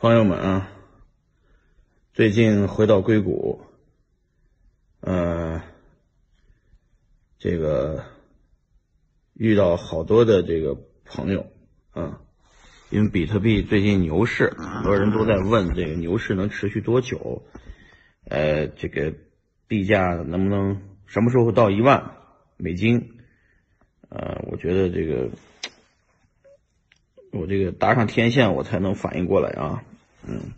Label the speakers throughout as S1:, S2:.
S1: 朋友们啊，最近回到硅谷，呃，这个遇到好多的这个朋友啊，因为比特币最近牛市，很多人都在问这个牛市能持续多久？呃，这个币价能不能什么时候到一万美金？呃，我觉得这个。我这个搭上天线，我才能反应过来啊，嗯，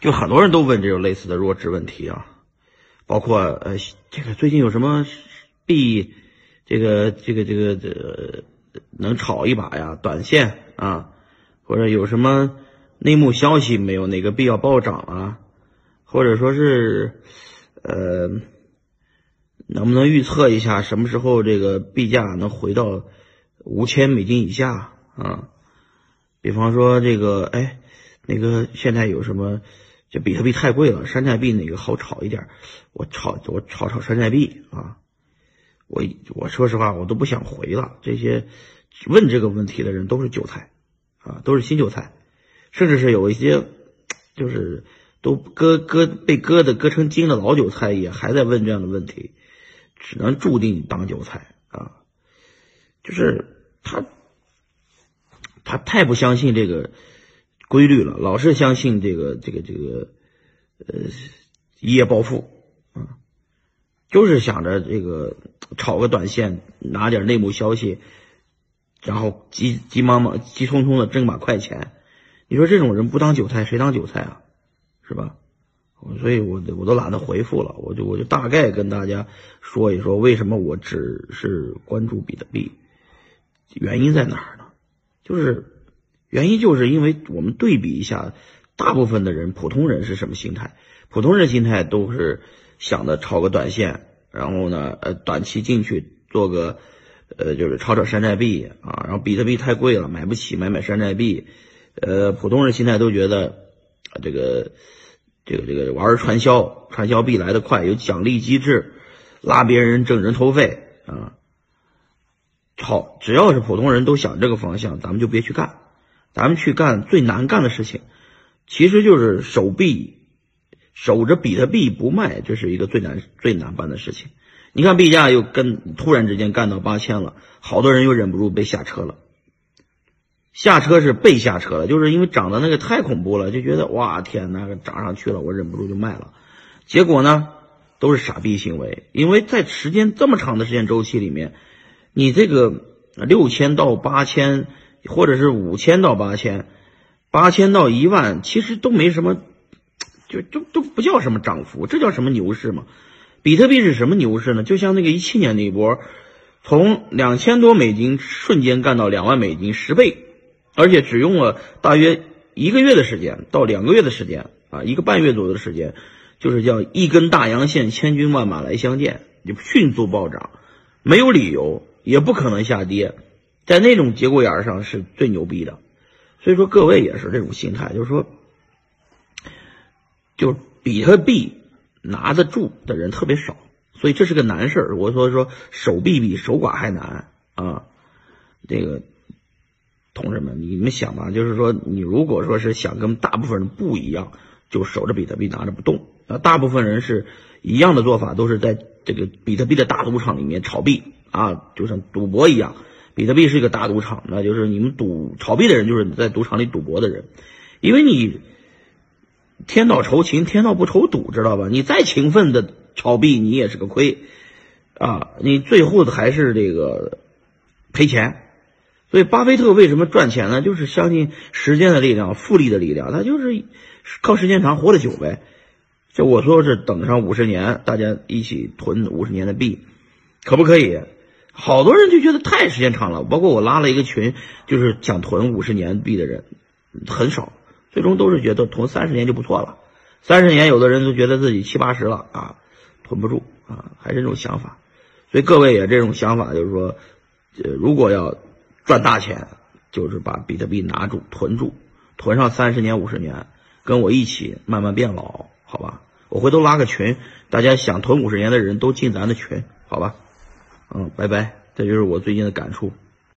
S1: 就很多人都问这种类似的弱智问题啊，包括呃，这个最近有什么币，这个这个这个这个能炒一把呀？短线啊，或者有什么内幕消息没有？哪个币要暴涨啊？或者说是呃，能不能预测一下什么时候这个币价能回到五千美金以下？啊，比方说这个，哎，那个现在有什么？这比特币太贵了，山寨币哪个好炒一点？我炒我炒炒山寨币啊！我我说实话，我都不想回了。这些问这个问题的人都是韭菜啊，都是新韭菜，甚至是有一些就是都割割被割的割成精的老韭菜，也还在问这样的问题，只能注定当韭菜啊！就是他。他太不相信这个规律了，老是相信这个这个这个呃一夜暴富啊，就是想着这个炒个短线，拿点内幕消息，然后急急忙忙、急匆匆的挣把快钱。你说这种人不当韭菜，谁当韭菜啊？是吧？所以我我都懒得回复了，我就我就大概跟大家说一说，为什么我只是关注比特币，原因在哪儿呢？就是原因，就是因为我们对比一下，大部分的人，普通人是什么心态？普通人心态都是想着炒个短线，然后呢，呃，短期进去做个，呃，就是炒炒山寨币啊。然后比特币太贵了，买不起，买买山寨币。呃，普通人心态都觉得，这个，这个，这个玩传销，传销币来的快，有奖励机制，拉别人挣人头费啊。好，只要是普通人都想这个方向，咱们就别去干，咱们去干最难干的事情，其实就是守币，守着比特币不卖，这是一个最难最难办的事情。你看币价又跟突然之间干到八千了，好多人又忍不住被下车了。下车是被下车了，就是因为涨的那个太恐怖了，就觉得哇天，那个涨上去了，我忍不住就卖了。结果呢，都是傻逼行为，因为在时间这么长的时间周期里面。你这个六千到八千，或者是五千到八千，八千到一万，其实都没什么，就就都不叫什么涨幅，这叫什么牛市嘛？比特币是什么牛市呢？就像那个一七年那一波，从两千多美金瞬间干到两万美金，十倍，而且只用了大约一个月的时间到两个月的时间啊，一个半月左右的时间，就是叫一根大阳线，千军万马来相见，就迅速暴涨，没有理由。也不可能下跌，在那种节骨眼上是最牛逼的，所以说各位也是这种心态，就是说，就比特币拿得住的人特别少，所以这是个难事儿。我说说守币比守寡还难啊！这个同志们，你们想吧，就是说你如果说是想跟大部分人不一样，就守着比特币拿着不动啊。大部分人是一样的做法，都是在这个比特币的大赌场里面炒币。啊，就像赌博一样，比特币是一个大赌场，那就是你们赌炒币的人，就是在赌场里赌博的人，因为你天道酬勤，天道不酬赌，知道吧？你再勤奋的炒币，你也是个亏啊，你最后的还是这个赔钱。所以，巴菲特为什么赚钱呢？就是相信时间的力量、复利的力量，他就是靠时间长活得久呗。就我说是等上五十年，大家一起囤五十年的币，可不可以？好多人就觉得太时间长了，包括我拉了一个群，就是想囤五十年币的人很少，最终都是觉得囤三十年就不错了。三十年，有的人都觉得自己七八十了啊，囤不住啊，还是这种想法。所以各位也这种想法，就是说，呃，如果要赚大钱，就是把比特币拿住、囤住，囤上三十年、五十年，跟我一起慢慢变老，好吧？我回头拉个群，大家想囤五十年的人都进咱的群，好吧？嗯，拜拜，这就是我最近的感触。